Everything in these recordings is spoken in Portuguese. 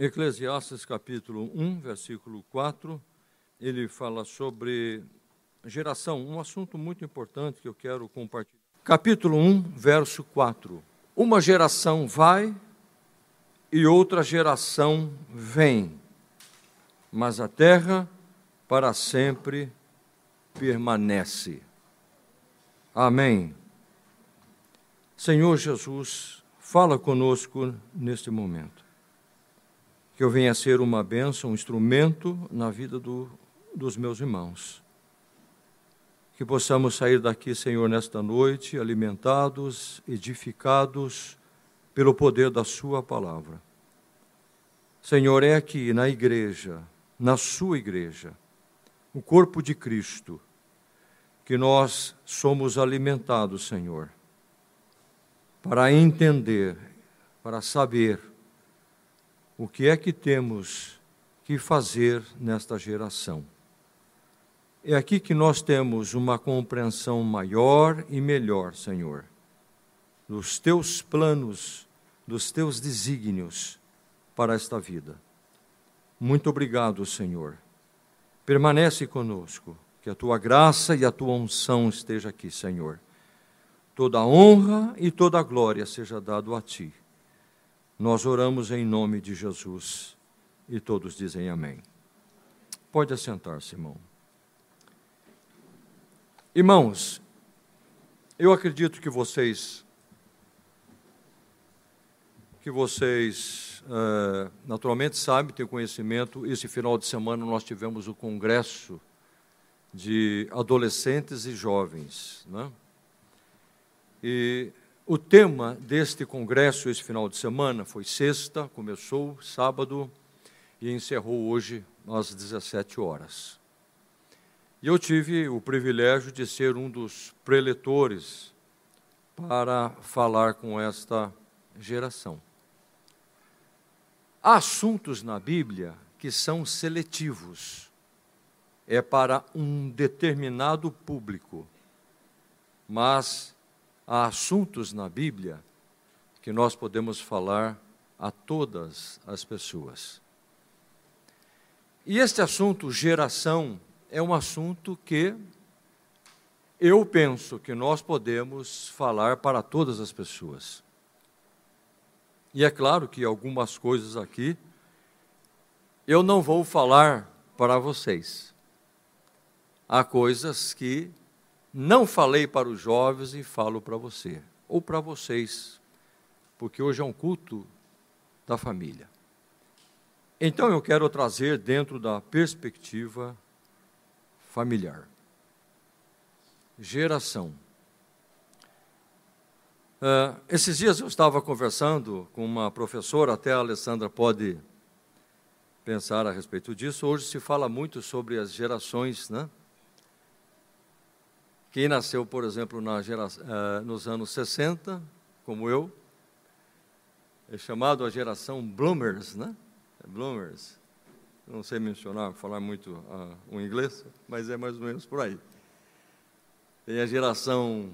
Eclesiastes capítulo 1, versículo 4, ele fala sobre geração, um assunto muito importante que eu quero compartilhar. Capítulo 1, verso 4. Uma geração vai e outra geração vem, mas a terra para sempre permanece. Amém. Senhor Jesus, fala conosco neste momento. Que eu venha ser uma bênção, um instrumento na vida do, dos meus irmãos. Que possamos sair daqui, Senhor, nesta noite, alimentados, edificados pelo poder da Sua palavra. Senhor, é aqui na igreja, na Sua igreja, o corpo de Cristo, que nós somos alimentados, Senhor, para entender, para saber o que é que temos que fazer nesta geração. É aqui que nós temos uma compreensão maior e melhor, Senhor, dos teus planos, dos teus desígnios para esta vida. Muito obrigado, Senhor. Permanece conosco, que a tua graça e a tua unção esteja aqui, Senhor. Toda a honra e toda a glória seja dado a ti. Nós oramos em nome de Jesus e todos dizem amém. Pode assentar-se, irmão. Irmãos, eu acredito que vocês que vocês uh, naturalmente sabem, têm conhecimento, esse final de semana nós tivemos o congresso de adolescentes e jovens. Né? E o tema deste congresso esse final de semana foi sexta, começou sábado e encerrou hoje às 17 horas. E eu tive o privilégio de ser um dos preletores para falar com esta geração. Há assuntos na Bíblia que são seletivos é para um determinado público. Mas há assuntos na Bíblia que nós podemos falar a todas as pessoas. E este assunto, geração, é um assunto que eu penso que nós podemos falar para todas as pessoas. E é claro que algumas coisas aqui eu não vou falar para vocês há coisas que não falei para os jovens e falo para você, ou para vocês, porque hoje é um culto da família. Então eu quero trazer dentro da perspectiva familiar. Geração. Uh, esses dias eu estava conversando com uma professora, até a Alessandra pode pensar a respeito disso. Hoje se fala muito sobre as gerações, né? Quem nasceu, por exemplo, geração, uh, nos anos 60, como eu, é chamado a geração Bloomers, né? É bloomers. Não sei mencionar, falar muito uh, o inglês, mas é mais ou menos por aí. Tem a geração,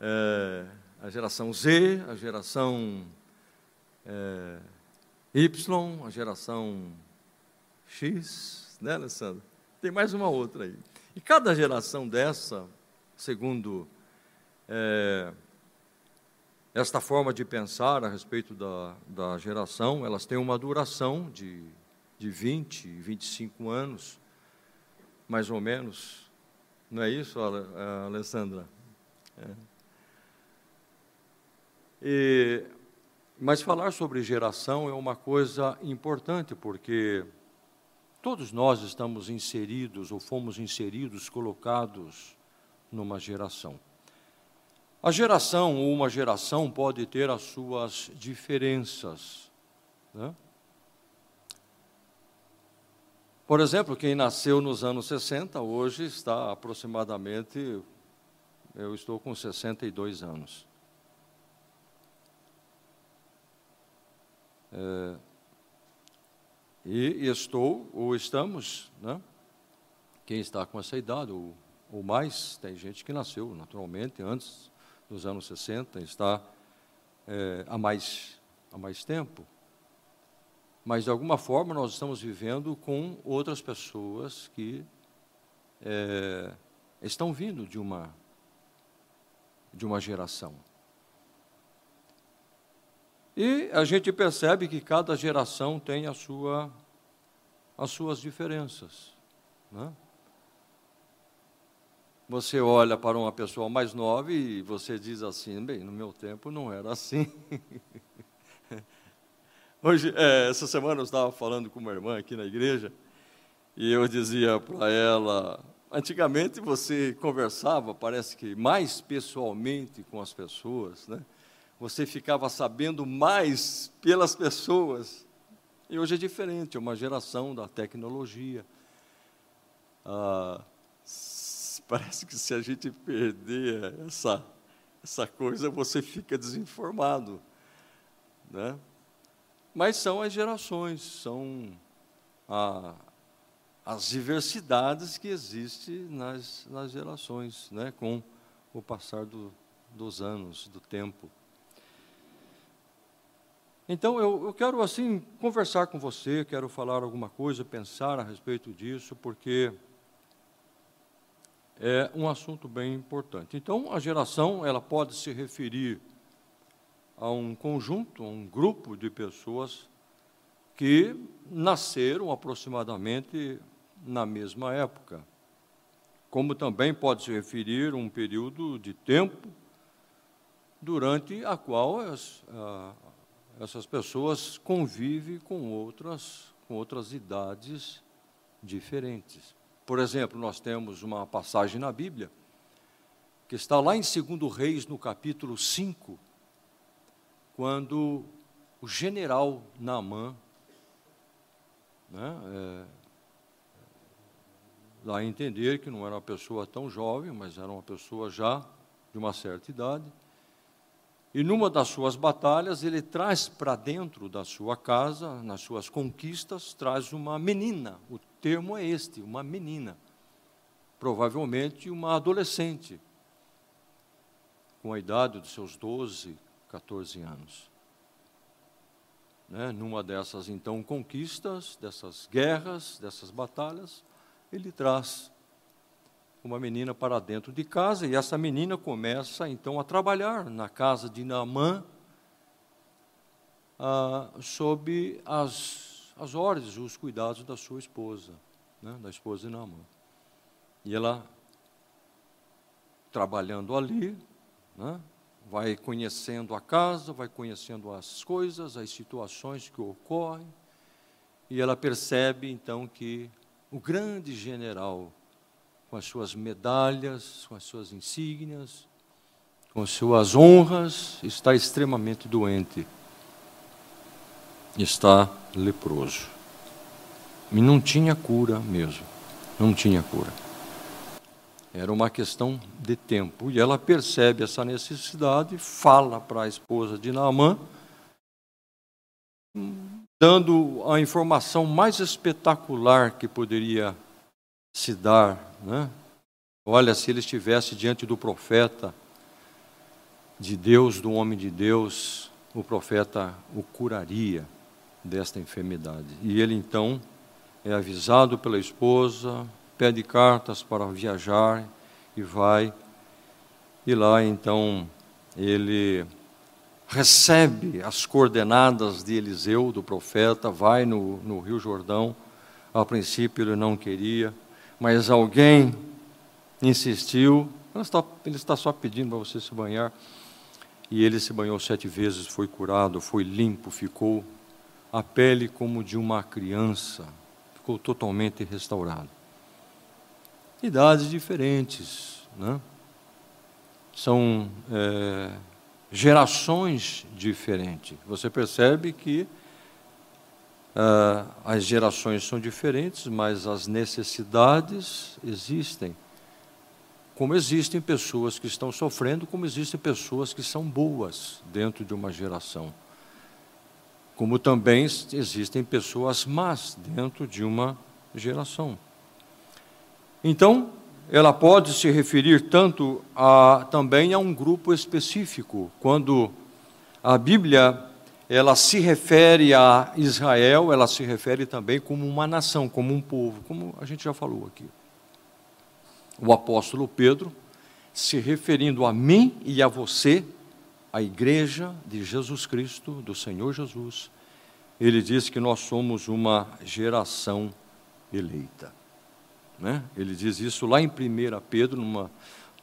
uh, a geração Z, a geração eh, Y, a geração X, né, Alessandro? Tem mais uma outra aí. E cada geração dessa, segundo é, esta forma de pensar a respeito da, da geração, elas têm uma duração de, de 20, 25 anos, mais ou menos. Não é isso, Alessandra? É. E, mas falar sobre geração é uma coisa importante, porque Todos nós estamos inseridos ou fomos inseridos, colocados numa geração. A geração ou uma geração pode ter as suas diferenças. Né? Por exemplo, quem nasceu nos anos 60, hoje está aproximadamente, eu estou com 62 anos. É, e estou, ou estamos, né? quem está com essa idade, ou, ou mais, tem gente que nasceu naturalmente antes dos anos 60, está é, há, mais, há mais tempo. mas de alguma forma nós estamos vivendo com outras pessoas que é, estão vindo de uma de uma geração. E a gente percebe que cada geração tem a sua, as suas diferenças. Né? Você olha para uma pessoa mais nova e você diz assim: bem, no meu tempo não era assim. Hoje, é, essa semana eu estava falando com uma irmã aqui na igreja e eu dizia para ela: antigamente você conversava, parece que mais pessoalmente com as pessoas, né? Você ficava sabendo mais pelas pessoas. E hoje é diferente, é uma geração da tecnologia. Ah, parece que se a gente perder essa, essa coisa, você fica desinformado. Né? Mas são as gerações, são a, as diversidades que existem nas, nas gerações, né? com o passar do, dos anos, do tempo. Então, eu, eu, quero, assim, conversar com você, quero falar alguma coisa, pensar a respeito disso, porque é um assunto bem importante. Então, a geração, ela pode se referir a um conjunto, a um grupo de pessoas que nasceram aproximadamente na mesma época. Como também pode se referir a um período de tempo durante a qual as, essas pessoas convivem com outras, com outras idades diferentes. Por exemplo, nós temos uma passagem na Bíblia que está lá em 2 Reis, no capítulo 5, quando o general Naamã, né, é, dá a entender que não era uma pessoa tão jovem, mas era uma pessoa já de uma certa idade, e numa das suas batalhas, ele traz para dentro da sua casa, nas suas conquistas, traz uma menina. O termo é este, uma menina. Provavelmente uma adolescente, com a idade dos seus 12, 14 anos. Né? Numa dessas, então, conquistas, dessas guerras, dessas batalhas, ele traz uma menina para dentro de casa e essa menina começa então a trabalhar na casa de Naamã ah, sob as, as ordens, os cuidados da sua esposa, né, da esposa de Naamã. E ela, trabalhando ali, né, vai conhecendo a casa, vai conhecendo as coisas, as situações que ocorrem, e ela percebe então que o grande general com as suas medalhas, com as suas insígnias, com suas honras, está extremamente doente. Está leproso. E não tinha cura mesmo. Não tinha cura. Era uma questão de tempo. E ela percebe essa necessidade, fala para a esposa de Naamã, dando a informação mais espetacular que poderia se dar. Né? Olha, se ele estivesse diante do profeta de Deus, do homem de Deus, o profeta o curaria desta enfermidade. E ele então é avisado pela esposa, pede cartas para viajar e vai. E lá então ele recebe as coordenadas de Eliseu, do profeta, vai no, no Rio Jordão. A princípio ele não queria, mas alguém insistiu, ele está, só pedindo para você se banhar. E ele se banhou sete vezes, foi curado, foi limpo, ficou a pele como de uma criança, ficou totalmente restaurado. Idades diferentes, né? são é, gerações diferentes. Você percebe que Uh, as gerações são diferentes, mas as necessidades existem. Como existem pessoas que estão sofrendo, como existem pessoas que são boas dentro de uma geração. Como também existem pessoas más dentro de uma geração. Então, ela pode se referir tanto a, também a um grupo específico. Quando a Bíblia ela se refere a Israel, ela se refere também como uma nação, como um povo, como a gente já falou aqui. O apóstolo Pedro, se referindo a mim e a você, a igreja de Jesus Cristo, do Senhor Jesus, ele diz que nós somos uma geração eleita. Né? Ele diz isso lá em 1 Pedro, numa,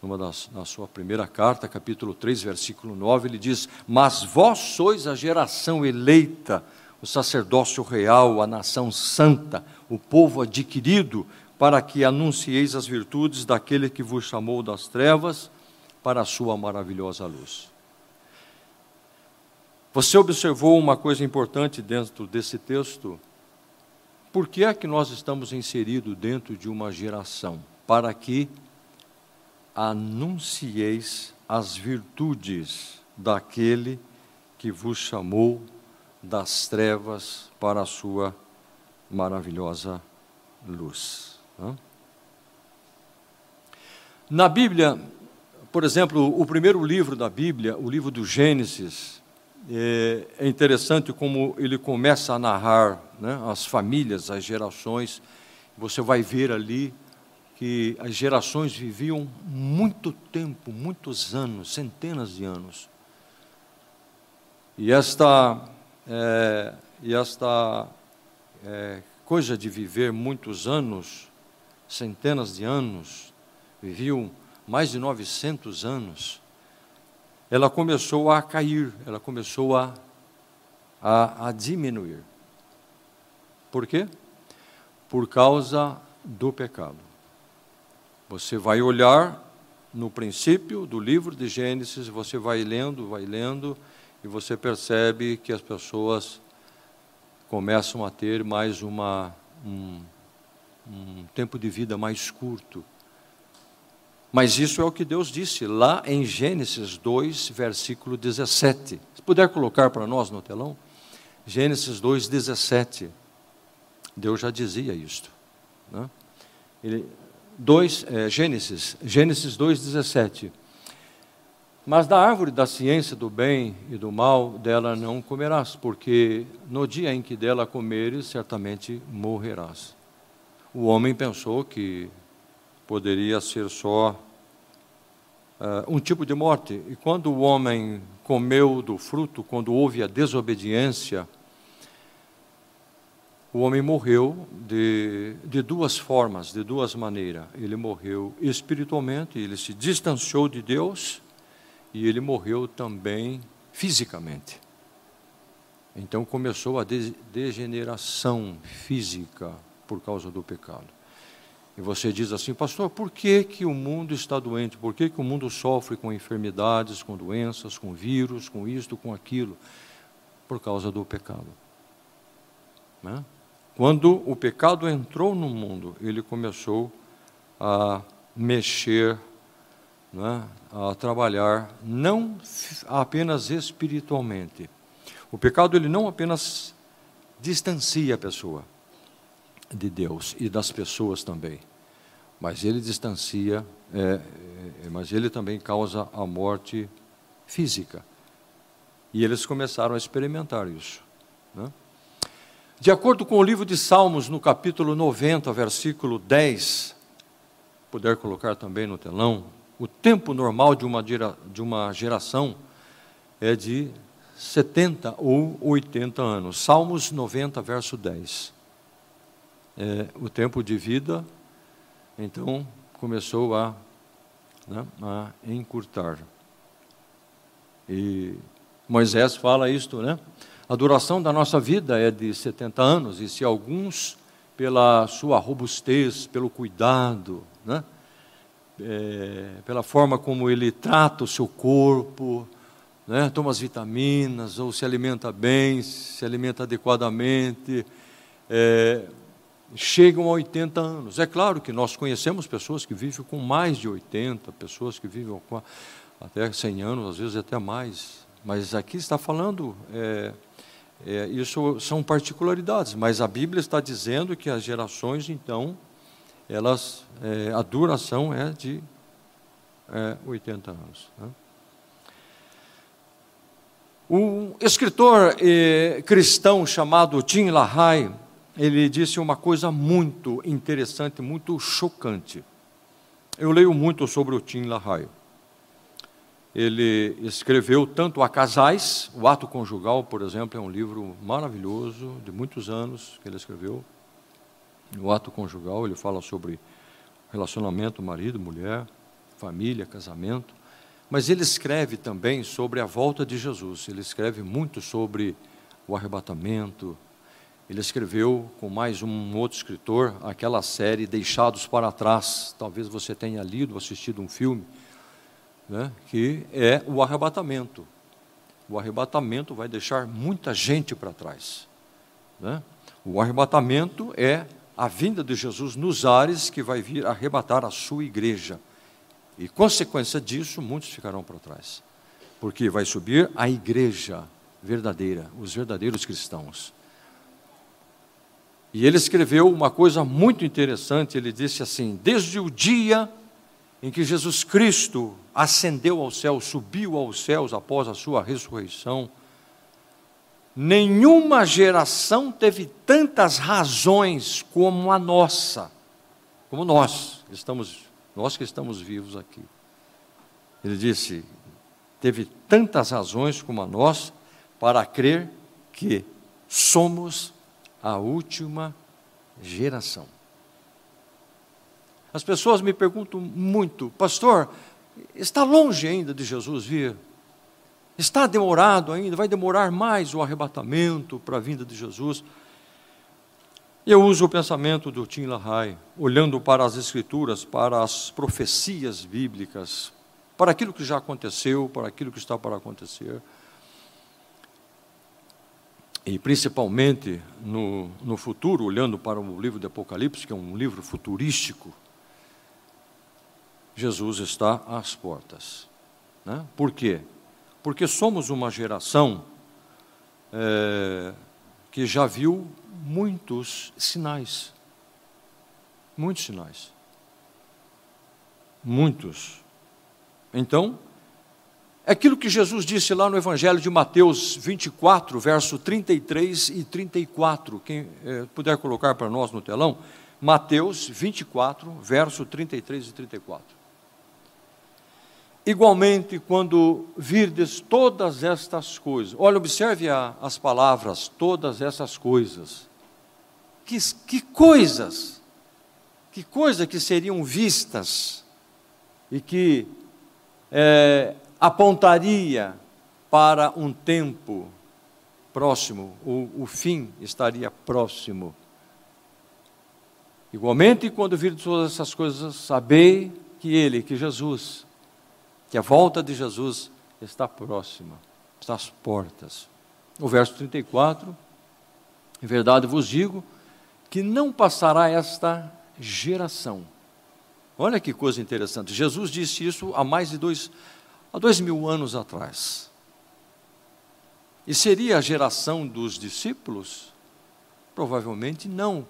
numa das, na sua primeira carta, capítulo 3, versículo 9, ele diz: Mas vós sois a geração eleita, o sacerdócio real, a nação santa, o povo adquirido, para que anuncieis as virtudes daquele que vos chamou das trevas para a sua maravilhosa luz. Você observou uma coisa importante dentro desse texto? Por que é que nós estamos inseridos dentro de uma geração? Para que anuncieis as virtudes daquele que vos chamou das trevas para a sua maravilhosa luz. Na Bíblia, por exemplo, o primeiro livro da Bíblia, o livro do Gênesis, é, é interessante como ele começa a narrar né, as famílias, as gerações. Você vai ver ali que as gerações viviam muito tempo, muitos anos, centenas de anos. E esta, é, e esta é, coisa de viver muitos anos, centenas de anos, viviam mais de 900 anos, ela começou a cair, ela começou a, a, a diminuir. Por quê? Por causa do pecado. Você vai olhar no princípio do livro de Gênesis, você vai lendo, vai lendo, e você percebe que as pessoas começam a ter mais uma, um, um tempo de vida mais curto. Mas isso é o que Deus disse lá em Gênesis 2, versículo 17. Se puder colocar para nós no telão, Gênesis 2, 17. Deus já dizia isto. Né? Ele, dois, é, Gênesis, Gênesis 2, 17. Mas da árvore da ciência do bem e do mal, dela não comerás, porque no dia em que dela comeres, certamente morrerás. O homem pensou que poderia ser só uh, um tipo de morte. E quando o homem comeu do fruto, quando houve a desobediência, o homem morreu de, de duas formas, de duas maneiras. Ele morreu espiritualmente, ele se distanciou de Deus, e ele morreu também fisicamente. Então começou a degeneração física por causa do pecado. E você diz assim, pastor, por que, que o mundo está doente? Por que, que o mundo sofre com enfermidades, com doenças, com vírus, com isto, com aquilo? Por causa do pecado. Né? Quando o pecado entrou no mundo, ele começou a mexer, né? a trabalhar, não apenas espiritualmente. O pecado ele não apenas distancia a pessoa, de Deus e das pessoas também. Mas ele distancia, é, é, mas ele também causa a morte física. E eles começaram a experimentar isso. Né? De acordo com o livro de Salmos, no capítulo 90, versículo 10, puder colocar também no telão, o tempo normal de uma, de uma geração é de 70 ou 80 anos. Salmos 90, verso 10 é, o tempo de vida, então começou a, né, a encurtar. E Moisés fala isto, né? A duração da nossa vida é de 70 anos, e se alguns, pela sua robustez, pelo cuidado, né? É, pela forma como ele trata o seu corpo, né? toma as vitaminas, ou se alimenta bem, se alimenta adequadamente, é, chegam a 80 anos. É claro que nós conhecemos pessoas que vivem com mais de 80, pessoas que vivem com até 100 anos, às vezes até mais. Mas aqui está falando, é, é, isso são particularidades, mas a Bíblia está dizendo que as gerações, então, elas, é, a duração é de 80 é, anos. Né? Um escritor eh, cristão chamado Tim LaHaye, ele disse uma coisa muito interessante, muito chocante. Eu leio muito sobre o Tim LaHaye. Ele escreveu tanto a casais, o ato conjugal, por exemplo, é um livro maravilhoso, de muitos anos que ele escreveu. O ato conjugal, ele fala sobre relacionamento marido, mulher, família, casamento. Mas ele escreve também sobre a volta de Jesus. Ele escreve muito sobre o arrebatamento. Ele escreveu com mais um outro escritor aquela série Deixados para Trás. Talvez você tenha lido, assistido um filme né, que é o arrebatamento. O arrebatamento vai deixar muita gente para trás. Né? O arrebatamento é a vinda de Jesus nos ares que vai vir arrebatar a sua igreja. E, consequência disso, muitos ficarão para trás. Porque vai subir a igreja verdadeira, os verdadeiros cristãos. E ele escreveu uma coisa muito interessante. Ele disse assim: Desde o dia em que Jesus Cristo ascendeu ao céu, subiu aos céus após a sua ressurreição, nenhuma geração teve tantas razões como a nossa, como nós, estamos, nós que estamos vivos aqui. Ele disse: teve tantas razões como a nossa para crer que somos a última geração. As pessoas me perguntam muito, pastor, está longe ainda de Jesus vir? Está demorado ainda? Vai demorar mais o arrebatamento para a vinda de Jesus? Eu uso o pensamento do Tim LaHaye, olhando para as Escrituras, para as profecias bíblicas, para aquilo que já aconteceu, para aquilo que está para acontecer. E principalmente no, no futuro, olhando para o livro de Apocalipse, que é um livro futurístico, Jesus está às portas. Né? Por quê? Porque somos uma geração é, que já viu muitos sinais. Muitos sinais. Muitos. Então, é aquilo que Jesus disse lá no Evangelho de Mateus 24, verso 33 e 34. Quem é, puder colocar para nós no telão, Mateus 24, verso 33 e 34. Igualmente, quando virdes todas estas coisas, olha, observe a, as palavras, todas essas coisas. Que, que coisas, que coisas que seriam vistas e que é, apontaria para um tempo próximo, o, o fim estaria próximo. Igualmente, quando virdes todas essas coisas, sabei que Ele, que Jesus, que a volta de Jesus está próxima, está às portas. O verso 34, em verdade vos digo que não passará esta geração. Olha que coisa interessante. Jesus disse isso há mais de dois, há dois mil anos atrás. E seria a geração dos discípulos? Provavelmente não.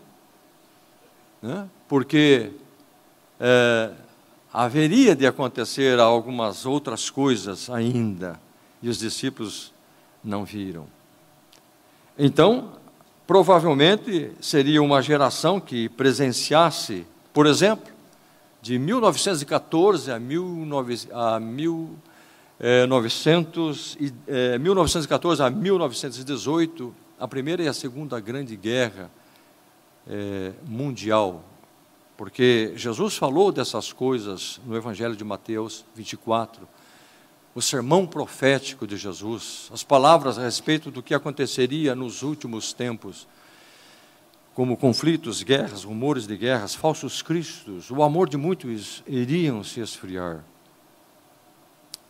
Né? Porque é, haveria de acontecer algumas outras coisas ainda, e os discípulos não viram. Então, provavelmente seria uma geração que presenciasse, por exemplo, de 1914 a, 19, a 1900, eh, 1914 eh, a 1918, a primeira e a segunda grande guerra eh, mundial porque Jesus falou dessas coisas no Evangelho de Mateus 24, o sermão profético de Jesus, as palavras a respeito do que aconteceria nos últimos tempos, como conflitos, guerras, rumores de guerras, falsos cristos, o amor de muitos iriam se esfriar.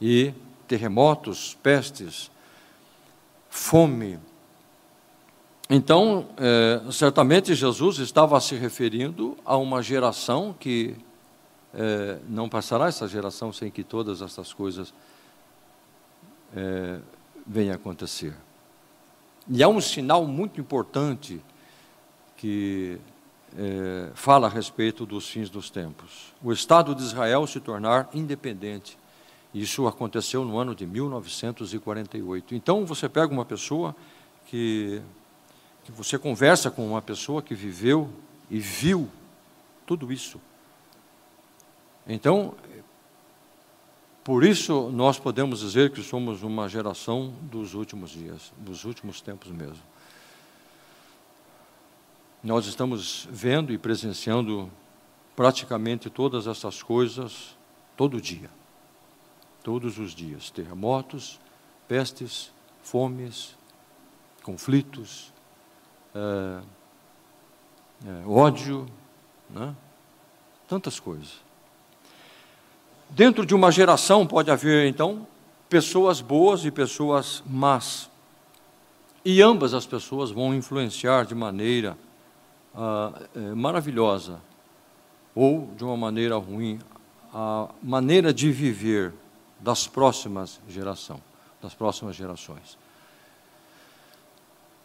E terremotos, pestes, fome, então, é, certamente Jesus estava se referindo a uma geração que é, não passará essa geração sem que todas essas coisas é, venham a acontecer. E há um sinal muito importante que é, fala a respeito dos fins dos tempos: o Estado de Israel se tornar independente Isso aconteceu no ano de 1948. Então, você pega uma pessoa que, que você conversa com uma pessoa que viveu e viu tudo isso. Então, por isso nós podemos dizer que somos uma geração dos últimos dias, dos últimos tempos mesmo. Nós estamos vendo e presenciando praticamente todas essas coisas todo dia todos os dias: terremotos, pestes, fomes, conflitos, é, é, ódio, né? tantas coisas. Dentro de uma geração pode haver, então, pessoas boas e pessoas más. E ambas as pessoas vão influenciar de maneira ah, é, maravilhosa ou de uma maneira ruim a maneira de viver das próximas geração, das próximas gerações.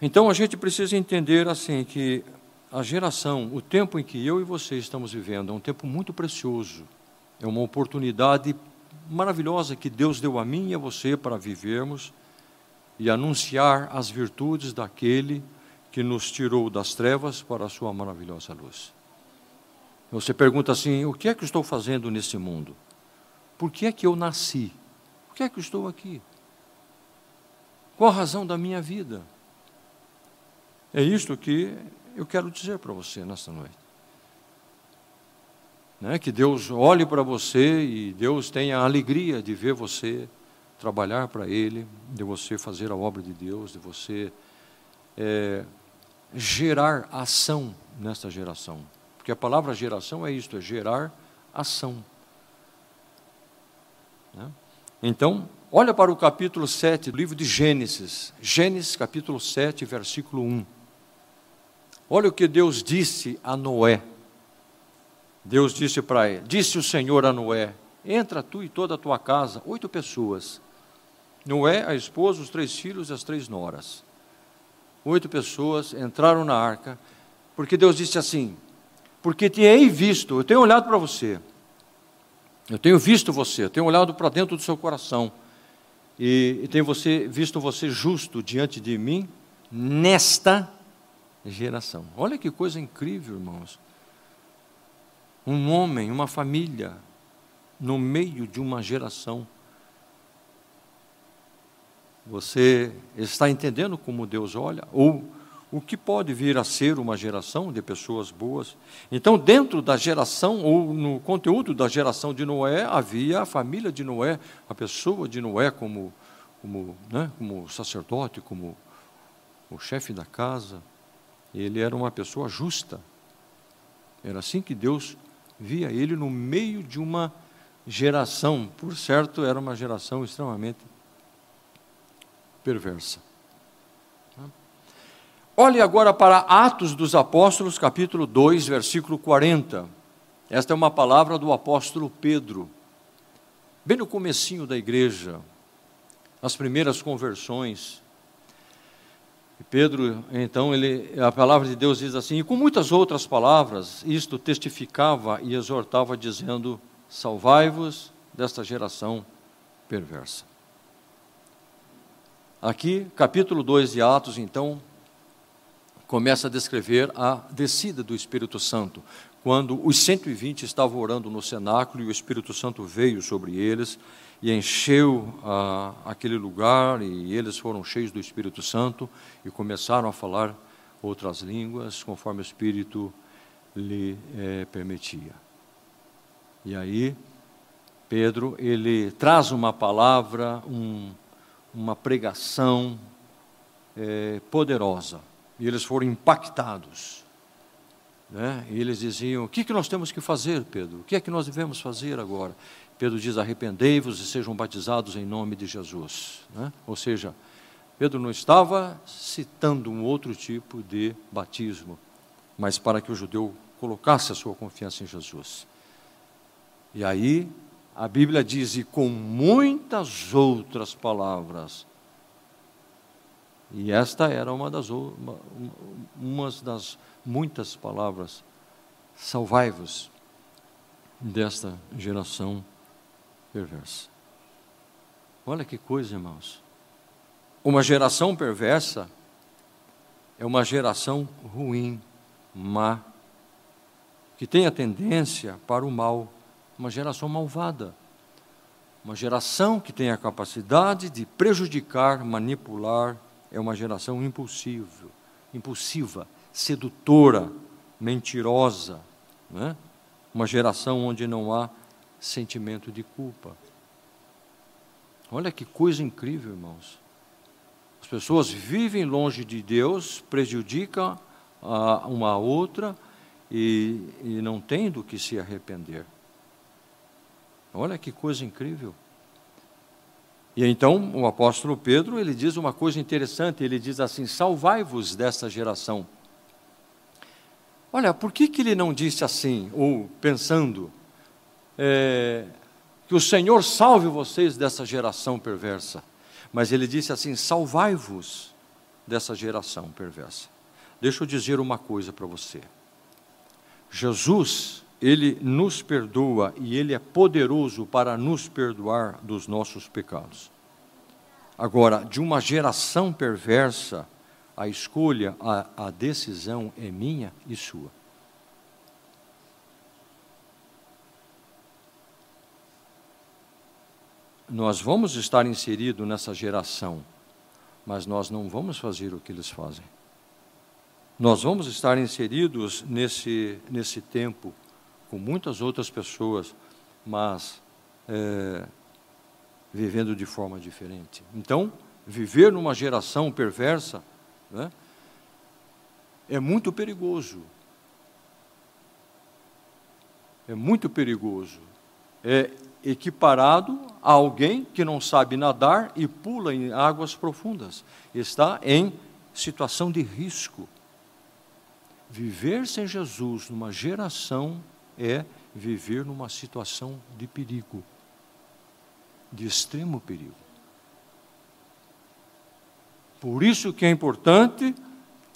Então a gente precisa entender assim que a geração, o tempo em que eu e você estamos vivendo, é um tempo muito precioso. É uma oportunidade maravilhosa que Deus deu a mim e a você para vivermos e anunciar as virtudes daquele que nos tirou das trevas para a sua maravilhosa luz. Você pergunta assim: o que é que eu estou fazendo nesse mundo? Por que é que eu nasci? Por que é que eu estou aqui? Qual a razão da minha vida? É isto que eu quero dizer para você nesta noite. Né? Que Deus olhe para você e Deus tenha a alegria de ver você trabalhar para Ele, de você fazer a obra de Deus, de você é, gerar ação nesta geração. Porque a palavra geração é isto, é gerar ação. Né? Então, olha para o capítulo 7 do livro de Gênesis. Gênesis, capítulo 7, versículo 1. Olha o que Deus disse a Noé. Deus disse para ele: Disse o Senhor a Noé: Entra tu e toda a tua casa, oito pessoas. Noé, a esposa, os três filhos e as três noras. Oito pessoas entraram na arca, porque Deus disse assim: Porque te hei visto, eu tenho olhado para você eu tenho visto você, eu tenho olhado para dentro do seu coração e, e tenho você, visto você justo diante de mim nesta geração. Olha que coisa incrível, irmãos. Um homem, uma família, no meio de uma geração. Você está entendendo como Deus olha? Ou o que pode vir a ser uma geração de pessoas boas. Então, dentro da geração, ou no conteúdo da geração de Noé, havia a família de Noé, a pessoa de Noé como, como, né, como sacerdote, como o chefe da casa. Ele era uma pessoa justa. Era assim que Deus via ele no meio de uma geração, por certo, era uma geração extremamente perversa. Olhe agora para Atos dos Apóstolos, capítulo 2, versículo 40. Esta é uma palavra do apóstolo Pedro. Bem no comecinho da igreja, as primeiras conversões. Pedro, então, ele, a palavra de Deus diz assim, e com muitas outras palavras, isto testificava e exortava, dizendo: Salvai-vos desta geração perversa. Aqui, capítulo 2 de Atos, então, começa a descrever a descida do Espírito Santo, quando os 120 estavam orando no cenáculo e o Espírito Santo veio sobre eles e encheu ah, aquele lugar e eles foram cheios do Espírito Santo e começaram a falar outras línguas conforme o Espírito lhe eh, permitia. E aí Pedro ele traz uma palavra, um, uma pregação eh, poderosa e eles foram impactados. Né? E eles diziam: O que, que nós temos que fazer, Pedro? O que é que nós devemos fazer agora? Pedro diz: Arrependei-vos e sejam batizados em nome de Jesus. Né? Ou seja, Pedro não estava citando um outro tipo de batismo, mas para que o judeu colocasse a sua confiança em Jesus. E aí a Bíblia diz: E com muitas outras palavras e esta era uma das, uma, uma das muitas palavras: salvai-vos desta geração perversa. Olha que coisa, irmãos. Uma geração perversa é uma geração ruim, má, que tem a tendência para o mal, uma geração malvada. Uma geração que tem a capacidade de prejudicar, manipular, é uma geração impulsiva, impulsiva, sedutora, mentirosa, né? uma geração onde não há sentimento de culpa. Olha que coisa incrível, irmãos. As pessoas vivem longe de Deus, prejudicam a uma a outra e, e não têm do que se arrepender. Olha que coisa incrível. E então o apóstolo Pedro, ele diz uma coisa interessante, ele diz assim: "Salvai-vos desta geração". Olha, por que, que ele não disse assim, ou pensando, é, que o Senhor salve vocês dessa geração perversa? Mas ele disse assim: salvai-vos dessa geração perversa. Deixa eu dizer uma coisa para você. Jesus, ele nos perdoa e ele é poderoso para nos perdoar dos nossos pecados. Agora, de uma geração perversa, a escolha, a, a decisão é minha e sua. Nós vamos estar inseridos nessa geração, mas nós não vamos fazer o que eles fazem. Nós vamos estar inseridos nesse, nesse tempo com muitas outras pessoas, mas é, vivendo de forma diferente. Então, viver numa geração perversa né, é muito perigoso. É muito perigoso. É equiparado a alguém que não sabe nadar e pula em águas profundas. Está em situação de risco. Viver sem Jesus numa geração é viver numa situação de perigo, de extremo perigo. Por isso que é importante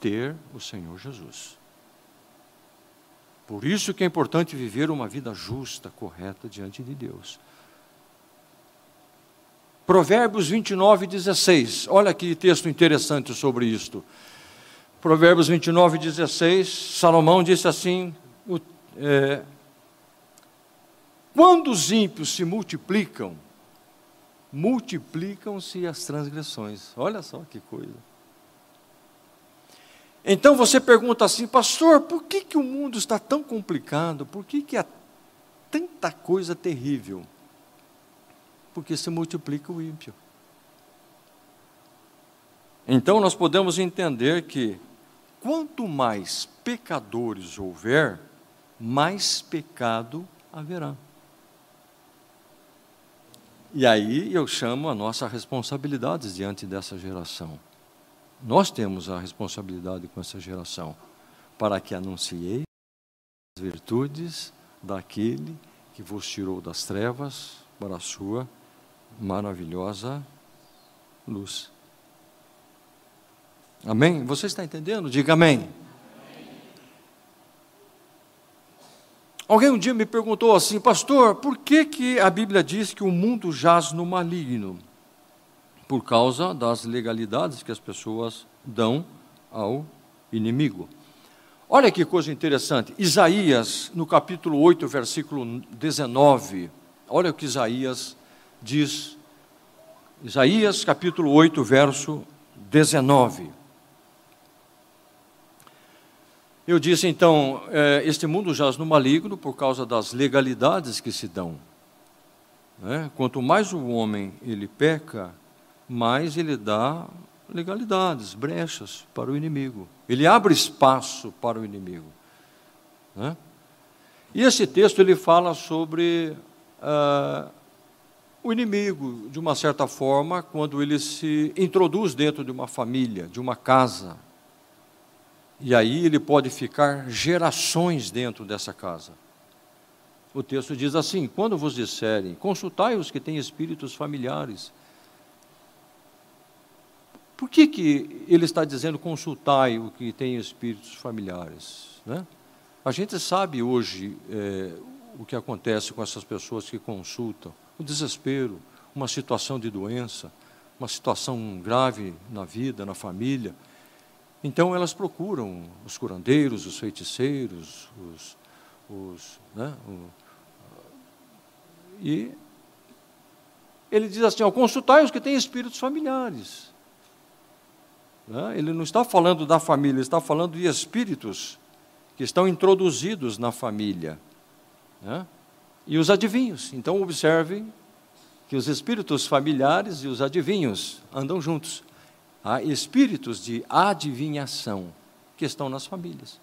ter o Senhor Jesus. Por isso que é importante viver uma vida justa, correta diante de Deus. Provérbios 29, 16. Olha que texto interessante sobre isto. Provérbios 29, 16. Salomão disse assim: o, é, Quando os ímpios se multiplicam, multiplicam-se as transgressões. Olha só que coisa. Então você pergunta assim, pastor, por que, que o mundo está tão complicado? Por que, que há tanta coisa terrível? Porque se multiplica o ímpio. Então nós podemos entender que quanto mais pecadores houver, mais pecado haverá. E aí eu chamo a nossa responsabilidade diante dessa geração. Nós temos a responsabilidade com essa geração para que anunciei as virtudes daquele que vos tirou das trevas para a sua maravilhosa luz. Amém? Você está entendendo? Diga amém. Alguém um dia me perguntou assim, pastor, por que, que a Bíblia diz que o mundo jaz no maligno? Por causa das legalidades que as pessoas dão ao inimigo. Olha que coisa interessante. Isaías, no capítulo 8, versículo 19, olha o que Isaías diz. Isaías, capítulo 8, verso 19. Eu disse então: é, este mundo jaz no maligno por causa das legalidades que se dão. Né? Quanto mais o homem ele peca, mais ele dá legalidades, brechas para o inimigo. Ele abre espaço para o inimigo. Né? E esse texto ele fala sobre uh, o inimigo, de uma certa forma, quando ele se introduz dentro de uma família, de uma casa. E aí ele pode ficar gerações dentro dessa casa. O texto diz assim: quando vos disserem, consultai os que têm espíritos familiares. Por que, que ele está dizendo consultai o que tem espíritos familiares? Né? A gente sabe hoje é, o que acontece com essas pessoas que consultam: o desespero, uma situação de doença, uma situação grave na vida, na família. Então elas procuram os curandeiros, os feiticeiros, os, os né, o, e ele diz assim: ó, consultai os que têm espíritos familiares. Né? Ele não está falando da família, ele está falando de espíritos que estão introduzidos na família. Né? E os adivinhos. Então, observe que os espíritos familiares e os adivinhos andam juntos. Há espíritos de adivinhação que estão nas famílias.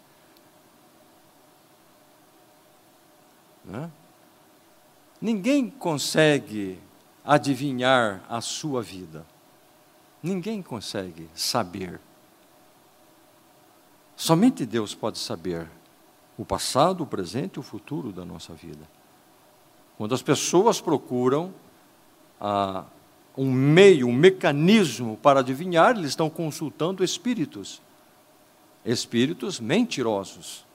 Né? Ninguém consegue adivinhar a sua vida. Ninguém consegue saber. Somente Deus pode saber o passado, o presente e o futuro da nossa vida. Quando as pessoas procuram ah, um meio, um mecanismo para adivinhar, eles estão consultando espíritos. Espíritos mentirosos.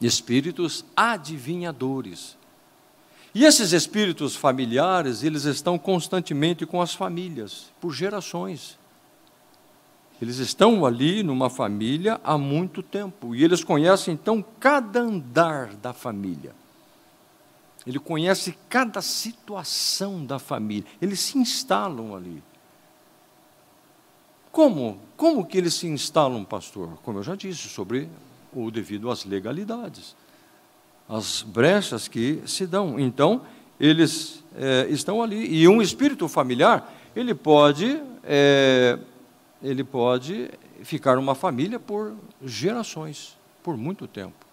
Espíritos adivinhadores. E esses espíritos familiares, eles estão constantemente com as famílias, por gerações. Eles estão ali numa família há muito tempo e eles conhecem então cada andar da família. Ele conhece cada situação da família. Eles se instalam ali. Como? Como que eles se instalam, pastor? Como eu já disse, sobre o devido às legalidades as brechas que se dão. Então, eles é, estão ali. E um espírito familiar, ele pode, é, ele pode ficar uma família por gerações, por muito tempo.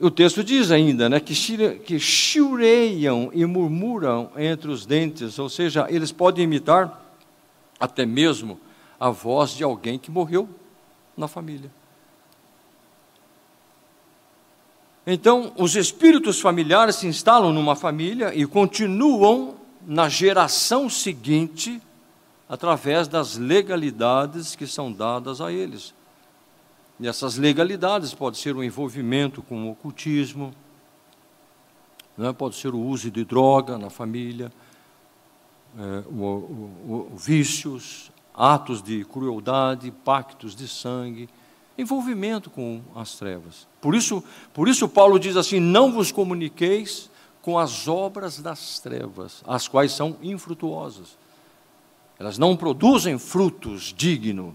O texto diz ainda né, que, que chiureiam e murmuram entre os dentes, ou seja, eles podem imitar até mesmo a voz de alguém que morreu na família. Então, os espíritos familiares se instalam numa família e continuam na geração seguinte através das legalidades que são dadas a eles. Essas legalidades podem ser o envolvimento com o ocultismo, né? pode ser o uso de droga na família, é, o, o, o, vícios, atos de crueldade, pactos de sangue, envolvimento com as trevas. Por isso, por isso Paulo diz assim: não vos comuniqueis com as obras das trevas, as quais são infrutuosas. Elas não produzem frutos dignos.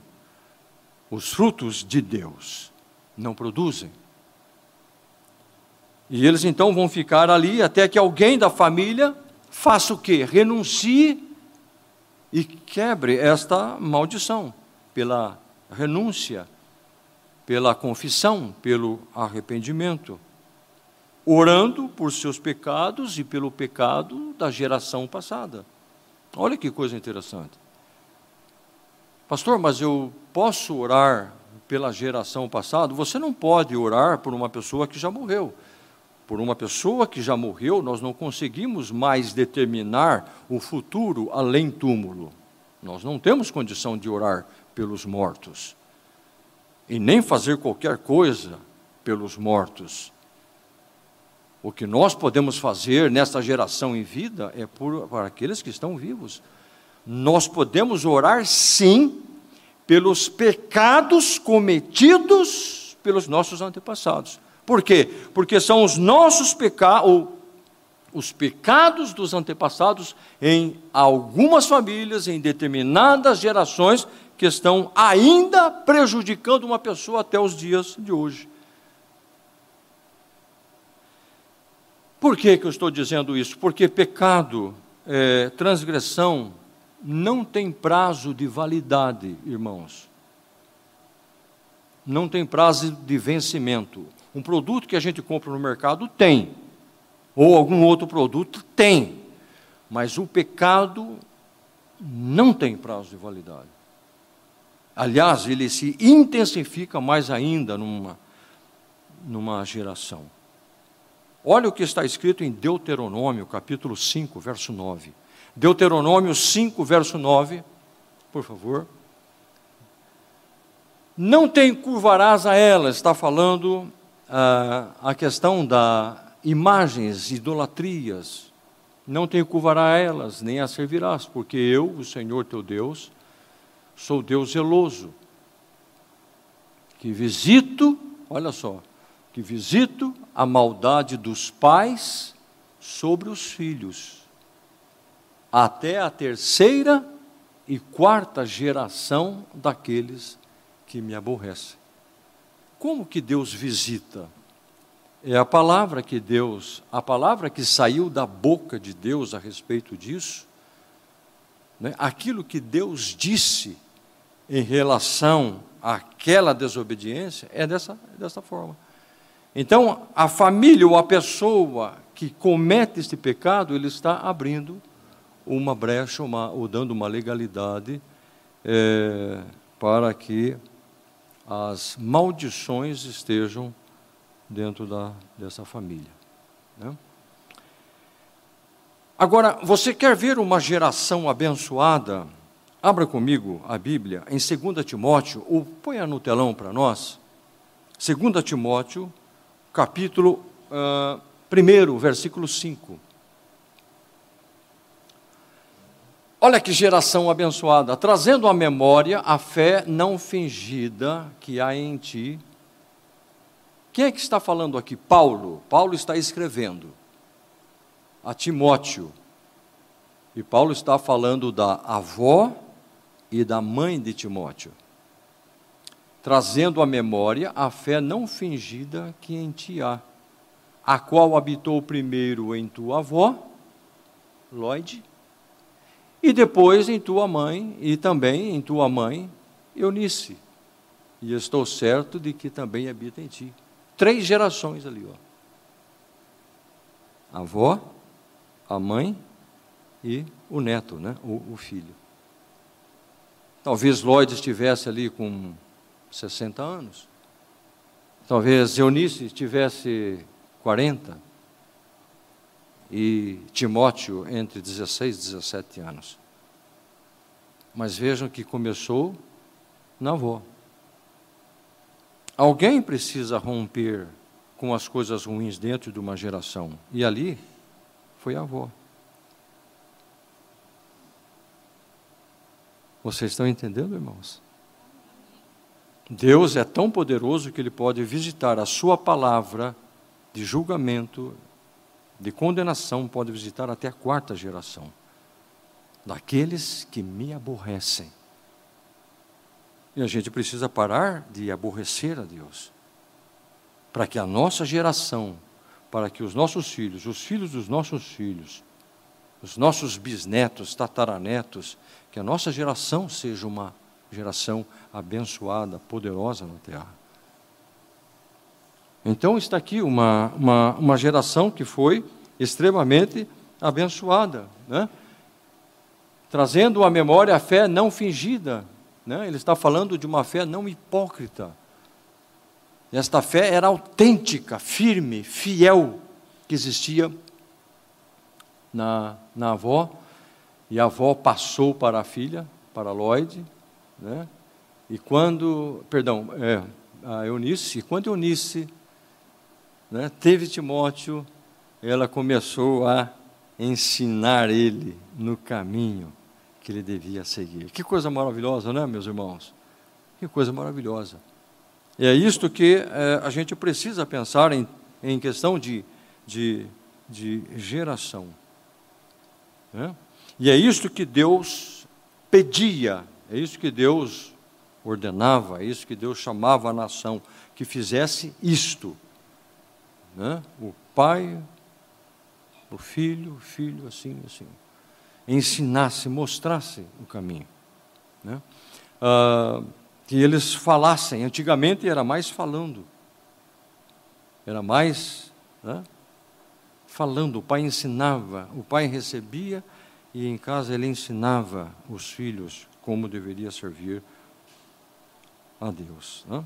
Os frutos de Deus não produzem. E eles então vão ficar ali até que alguém da família faça o quê? Renuncie e quebre esta maldição pela renúncia pela confissão, pelo arrependimento, orando por seus pecados e pelo pecado da geração passada. Olha que coisa interessante. Pastor, mas eu posso orar pela geração passada? Você não pode orar por uma pessoa que já morreu. Por uma pessoa que já morreu, nós não conseguimos mais determinar o futuro além túmulo. Nós não temos condição de orar pelos mortos e nem fazer qualquer coisa pelos mortos. O que nós podemos fazer nesta geração em vida é por, para aqueles que estão vivos. Nós podemos orar, sim, pelos pecados cometidos pelos nossos antepassados. Por quê? Porque são os nossos pecados, os pecados dos antepassados em algumas famílias, em determinadas gerações, que estão ainda prejudicando uma pessoa até os dias de hoje. Por que, que eu estou dizendo isso? Porque pecado, é, transgressão, não tem prazo de validade, irmãos. Não tem prazo de vencimento. Um produto que a gente compra no mercado tem, ou algum outro produto tem, mas o pecado não tem prazo de validade. Aliás, ele se intensifica mais ainda numa, numa geração. Olha o que está escrito em Deuteronômio, capítulo 5, verso 9. Deuteronômio 5, verso 9, por favor. Não te encurvarás a ela, está falando ah, a questão da imagens, idolatrias, não te curvará a elas, nem a servirás, porque eu, o Senhor teu Deus, sou Deus zeloso, que visito, olha só, que visito a maldade dos pais sobre os filhos, até a terceira e quarta geração daqueles que me aborrecem. Como que Deus visita? É a palavra que Deus, a palavra que saiu da boca de Deus a respeito disso, né? aquilo que Deus disse em relação àquela desobediência é dessa, dessa forma. Então, a família ou a pessoa que comete este pecado, ele está abrindo uma brecha uma, ou dando uma legalidade é, para que as maldições estejam dentro da, dessa família. Né? Agora, você quer ver uma geração abençoada? Abra comigo a Bíblia em 2 Timóteo, ou ponha no telão para nós. 2 Timóteo, capítulo uh, ah, 1, versículo 5. Olha que geração abençoada, trazendo à memória a fé não fingida que há em ti quem é que está falando aqui? Paulo. Paulo está escrevendo a Timóteo. E Paulo está falando da avó e da mãe de Timóteo, trazendo à memória a fé não fingida que em ti há, a qual habitou primeiro em tua avó, Lloyd, e depois em tua mãe, e também em tua mãe, Eunice. E estou certo de que também habita em ti três gerações ali, ó. A avó, a mãe e o neto, né? o, o filho. Talvez Lloyd estivesse ali com 60 anos. Talvez Eunice estivesse 40. E Timóteo entre 16 e 17 anos. Mas vejam que começou na avó. Alguém precisa romper com as coisas ruins dentro de uma geração. E ali foi a avó. Vocês estão entendendo, irmãos? Deus é tão poderoso que Ele pode visitar a Sua palavra de julgamento, de condenação, pode visitar até a quarta geração daqueles que me aborrecem. E a gente precisa parar de aborrecer a Deus. Para que a nossa geração, para que os nossos filhos, os filhos dos nossos filhos, os nossos bisnetos, tataranetos, que a nossa geração seja uma geração abençoada, poderosa na terra. Então está aqui uma, uma, uma geração que foi extremamente abençoada, né? trazendo à memória a fé não fingida né? Ele está falando de uma fé não hipócrita. Esta fé era autêntica, firme, fiel, que existia na, na avó, e a avó passou para a filha, para Lloyd, né? e quando, perdão, é, a Eunice, e quando Eunice né, teve Timóteo, ela começou a ensinar ele no caminho que ele devia seguir. Que coisa maravilhosa, né, meus irmãos? Que coisa maravilhosa. E é isto que é, a gente precisa pensar em, em questão de, de, de geração. Né? E é isto que Deus pedia, é isso que Deus ordenava, é isso que Deus chamava a nação, que fizesse isto. Né? O pai, o filho, o filho, assim, assim ensinasse, mostrasse o caminho. Né? Ah, que eles falassem. Antigamente era mais falando, era mais né? falando. O pai ensinava, o pai recebia e em casa ele ensinava os filhos como deveria servir a Deus. Né?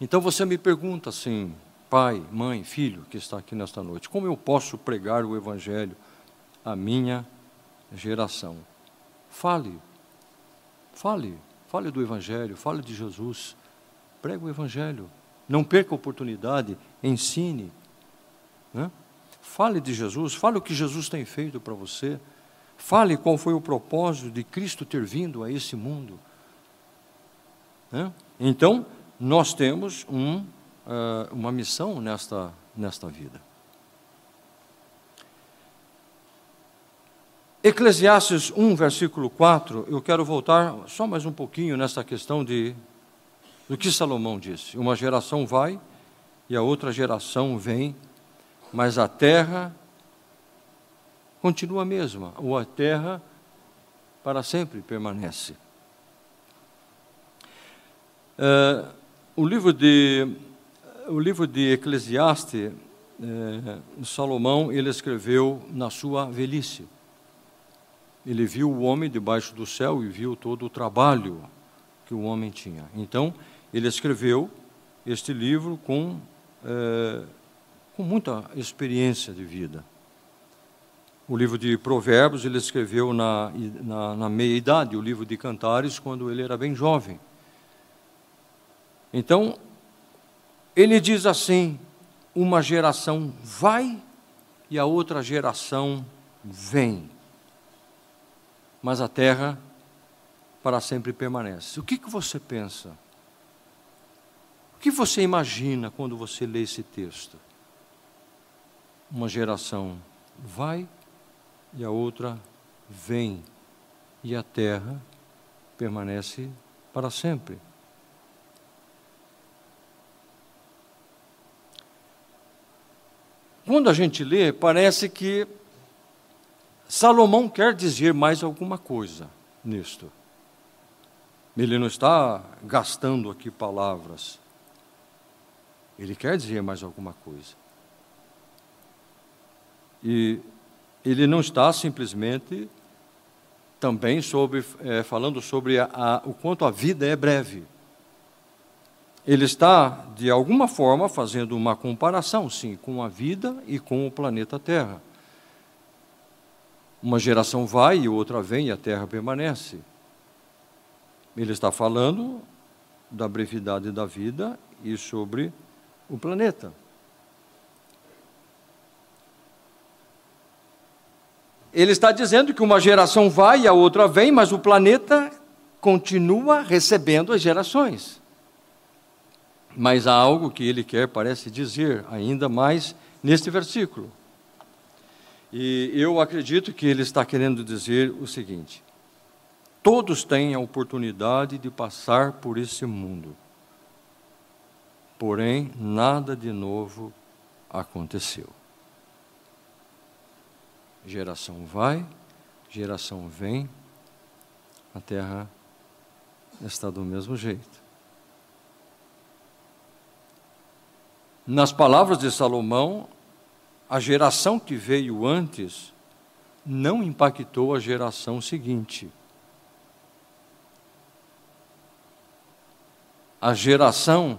Então você me pergunta assim, pai, mãe, filho que está aqui nesta noite, como eu posso pregar o Evangelho a minha geração. Fale, fale, fale do Evangelho, fale de Jesus, pregue o Evangelho, não perca a oportunidade, ensine, Né? Fale de Jesus, fale o que Jesus tem feito para você. Fale qual foi o propósito de Cristo ter vindo a esse mundo. Né? Então, nós temos um, uh, uma missão nesta, nesta vida. Eclesiastes 1, versículo 4, eu quero voltar só mais um pouquinho nessa questão de do que Salomão disse. Uma geração vai e a outra geração vem, mas a terra continua a mesma, ou a terra para sempre permanece. Uh, o livro de o livro de Eclesiastes, eh, Salomão ele escreveu na sua velhice. Ele viu o homem debaixo do céu e viu todo o trabalho que o homem tinha. Então ele escreveu este livro com eh, com muita experiência de vida. O livro de Provérbios ele escreveu na, na, na meia-idade, o livro de Cantares, quando ele era bem jovem. Então, ele diz assim: uma geração vai e a outra geração vem, mas a terra para sempre permanece. O que, que você pensa? O que você imagina quando você lê esse texto? Uma geração vai e a outra vem, e a terra permanece para sempre. Quando a gente lê, parece que Salomão quer dizer mais alguma coisa nisto. Ele não está gastando aqui palavras. Ele quer dizer mais alguma coisa. E ele não está simplesmente também sobre, é, falando sobre a, a, o quanto a vida é breve. Ele está, de alguma forma, fazendo uma comparação, sim, com a vida e com o planeta Terra. Uma geração vai e outra vem e a Terra permanece. Ele está falando da brevidade da vida e sobre o planeta. Ele está dizendo que uma geração vai e a outra vem, mas o planeta continua recebendo as gerações. Mas há algo que ele quer, parece dizer, ainda mais neste versículo. E eu acredito que ele está querendo dizer o seguinte: todos têm a oportunidade de passar por esse mundo, porém, nada de novo aconteceu. Geração vai, geração vem, a terra está do mesmo jeito. Nas palavras de Salomão, a geração que veio antes não impactou a geração seguinte. A geração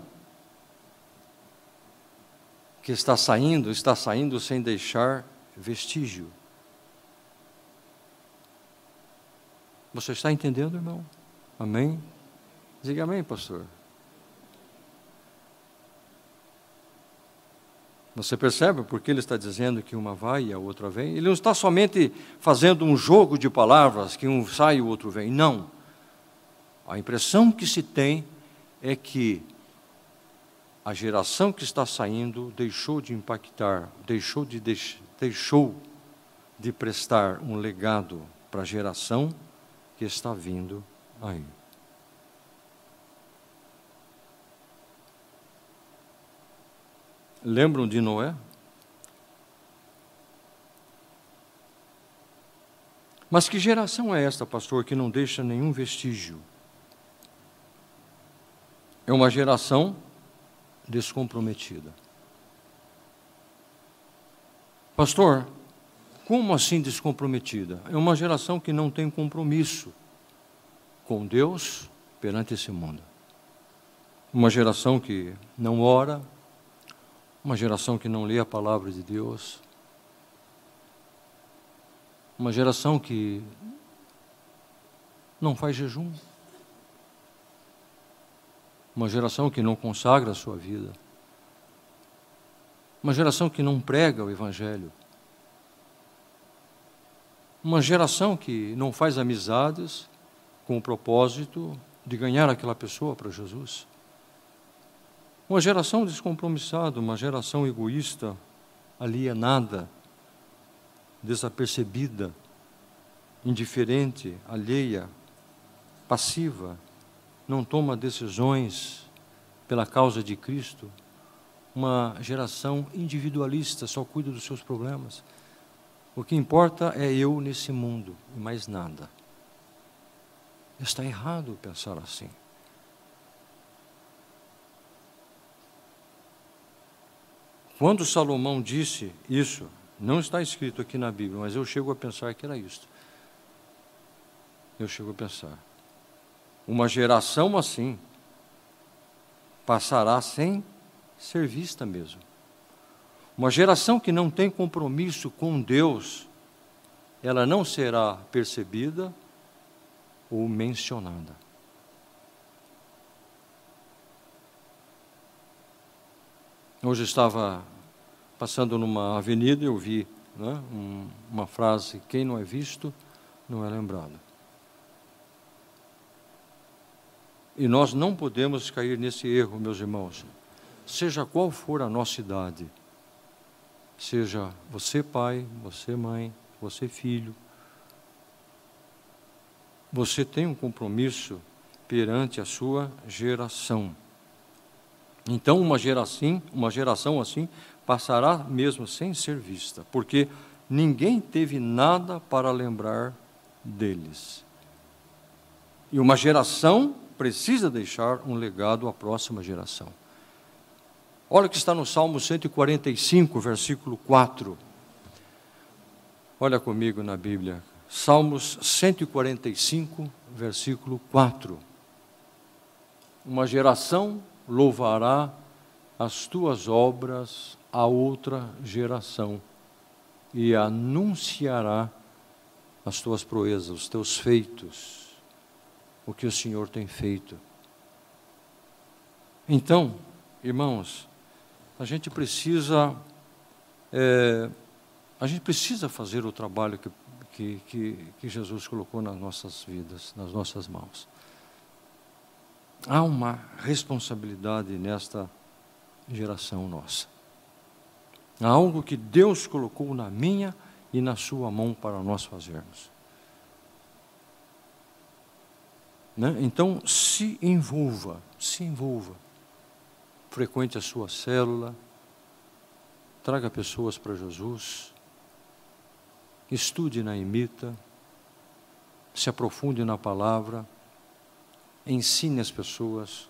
que está saindo, está saindo sem deixar vestígio. Você está entendendo, irmão? Amém? Diga amém, pastor. Você percebe por que ele está dizendo que uma vai e a outra vem? Ele não está somente fazendo um jogo de palavras, que um sai e o outro vem. Não. A impressão que se tem é que a geração que está saindo deixou de impactar, deixou de, deixou de prestar um legado para a geração que está vindo aí. Lembram de Noé? Mas que geração é esta, pastor, que não deixa nenhum vestígio? É uma geração descomprometida. Pastor, como assim descomprometida? É uma geração que não tem compromisso com Deus perante esse mundo. Uma geração que não ora, uma geração que não lê a palavra de Deus, uma geração que não faz jejum, uma geração que não consagra a sua vida. uma geração que não prega o Evangelho, uma geração que não faz amizades com o propósito de ganhar aquela pessoa para Jesus. Uma geração descompromissada, uma geração egoísta, alienada, desapercebida, indiferente, alheia, passiva, não toma decisões pela causa de Cristo. Uma geração individualista, só cuida dos seus problemas. O que importa é eu nesse mundo e mais nada. Está errado pensar assim. Quando Salomão disse isso, não está escrito aqui na Bíblia, mas eu chego a pensar que era isto. Eu chego a pensar. Uma geração assim passará sem ser vista mesmo. Uma geração que não tem compromisso com Deus, ela não será percebida ou mencionada. Hoje estava passando numa avenida e eu vi né, um, uma frase: quem não é visto não é lembrado. E nós não podemos cair nesse erro, meus irmãos. Seja qual for a nossa idade, seja você pai, você mãe, você filho, você tem um compromisso perante a sua geração. Então, uma geração, uma geração assim passará mesmo sem ser vista, porque ninguém teve nada para lembrar deles. E uma geração precisa deixar um legado à próxima geração. Olha o que está no Salmo 145, versículo 4. Olha comigo na Bíblia. Salmos 145, versículo 4. Uma geração louvará as tuas obras a outra geração e anunciará as tuas proezas, os teus feitos, o que o Senhor tem feito. Então, irmãos, a gente precisa é, a gente precisa fazer o trabalho que, que, que, que Jesus colocou nas nossas vidas, nas nossas mãos. Há uma responsabilidade nesta geração nossa. Há algo que Deus colocou na minha e na sua mão para nós fazermos. Né? Então, se envolva, se envolva. Frequente a sua célula, traga pessoas para Jesus, estude na imita, se aprofunde na palavra ensine as pessoas,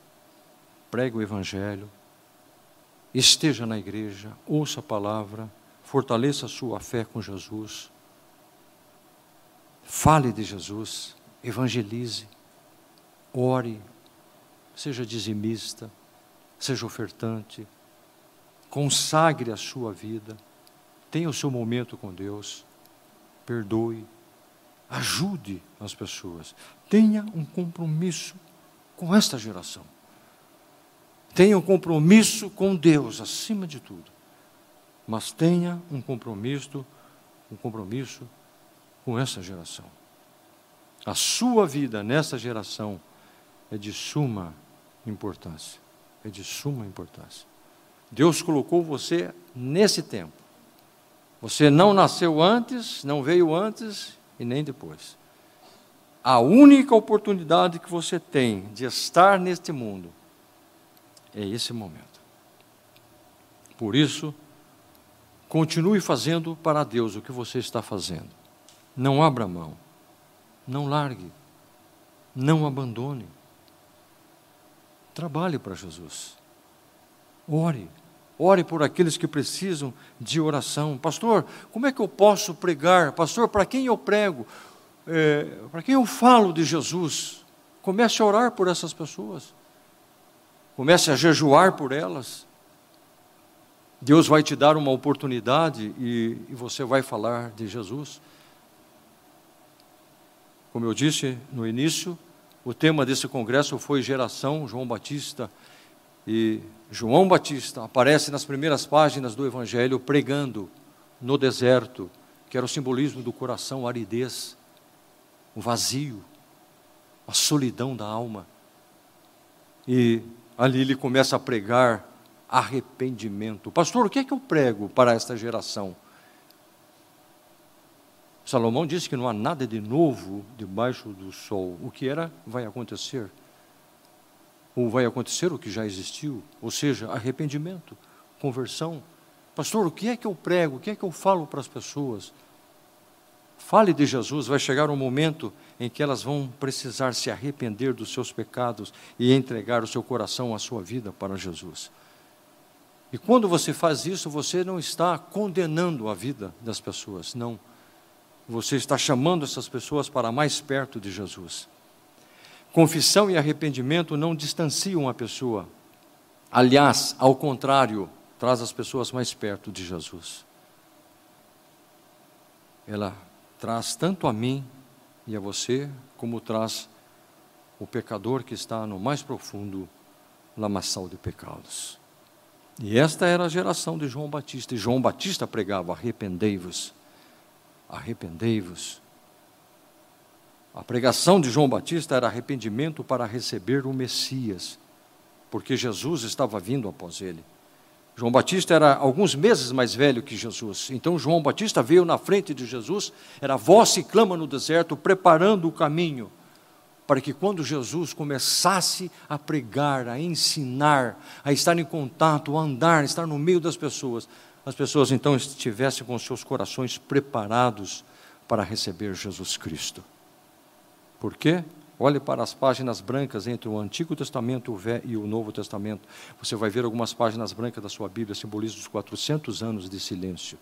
pregue o Evangelho, esteja na igreja, ouça a palavra, fortaleça a sua fé com Jesus, fale de Jesus, evangelize, ore, seja dizimista, seja ofertante, consagre a sua vida, tenha o seu momento com Deus, perdoe, ajude as pessoas, tenha um compromisso com esta geração. Tenha um compromisso com Deus acima de tudo. Mas tenha um compromisso, um compromisso com essa geração. A sua vida nessa geração é de suma importância. É de suma importância. Deus colocou você nesse tempo. Você não nasceu antes, não veio antes e nem depois a única oportunidade que você tem de estar neste mundo é esse momento. Por isso, continue fazendo para Deus o que você está fazendo. Não abra mão, não largue, não abandone. Trabalhe para Jesus. Ore. Ore por aqueles que precisam de oração. Pastor, como é que eu posso pregar? Pastor, para quem eu prego? É, para quem eu falo de Jesus, comece a orar por essas pessoas, comece a jejuar por elas. Deus vai te dar uma oportunidade e, e você vai falar de Jesus. Como eu disse no início, o tema desse congresso foi Geração João Batista. E João Batista aparece nas primeiras páginas do Evangelho pregando no deserto, que era o simbolismo do coração, aridez, o vazio, a solidão da alma. E ali ele começa a pregar arrependimento. Pastor, o que é que eu prego para esta geração? Salomão disse que não há nada de novo debaixo do sol. O que era, vai acontecer. Ou vai acontecer o que já existiu, ou seja, arrependimento, conversão. Pastor, o que é que eu prego? O que é que eu falo para as pessoas? Fale de Jesus, vai chegar um momento em que elas vão precisar se arrepender dos seus pecados e entregar o seu coração, a sua vida para Jesus. E quando você faz isso, você não está condenando a vida das pessoas, não. Você está chamando essas pessoas para mais perto de Jesus. Confissão e arrependimento não distanciam a pessoa. Aliás, ao contrário, traz as pessoas mais perto de Jesus. Ela traz tanto a mim e a você, como traz o pecador que está no mais profundo lamaçal de pecados. E esta era a geração de João Batista. E João Batista pregava: arrependei-vos, arrependei-vos. A pregação de João Batista era arrependimento para receber o Messias, porque Jesus estava vindo após ele. João Batista era alguns meses mais velho que Jesus. Então João Batista veio na frente de Jesus, era voz que clama no deserto, preparando o caminho para que quando Jesus começasse a pregar, a ensinar, a estar em contato, a andar, a estar no meio das pessoas, as pessoas então estivessem com seus corações preparados para receber Jesus Cristo. Por quê? Olhe para as páginas brancas entre o Antigo Testamento e o Novo Testamento. Você vai ver algumas páginas brancas da sua Bíblia, simbolizam os 400 anos de silêncio.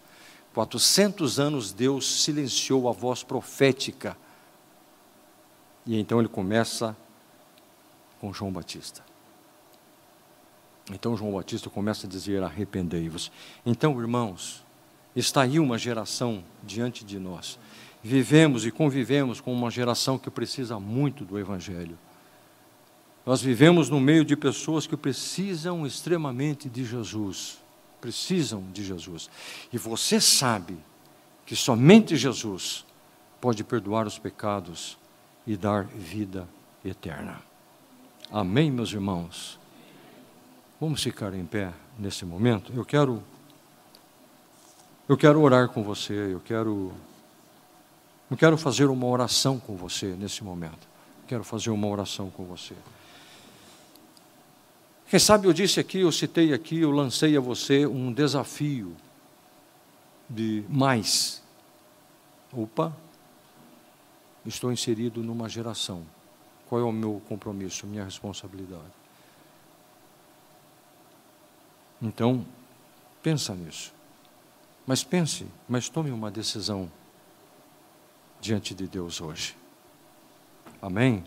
400 anos Deus silenciou a voz profética e então ele começa com João Batista. Então João Batista começa a dizer: arrependei-vos. Então, irmãos, está aí uma geração diante de nós. Vivemos e convivemos com uma geração que precisa muito do Evangelho. Nós vivemos no meio de pessoas que precisam extremamente de Jesus. Precisam de Jesus. E você sabe que somente Jesus pode perdoar os pecados e dar vida eterna. Amém, meus irmãos? Vamos ficar em pé nesse momento? Eu quero eu quero orar com você, eu quero eu quero fazer uma oração com você nesse momento. Quero fazer uma oração com você. Quem sabe eu disse aqui, eu citei aqui, eu lancei a você um desafio de mais. Opa, estou inserido numa geração. Qual é o meu compromisso, minha responsabilidade? Então, pensa nisso. Mas pense, mas tome uma decisão diante de Deus hoje. Amém?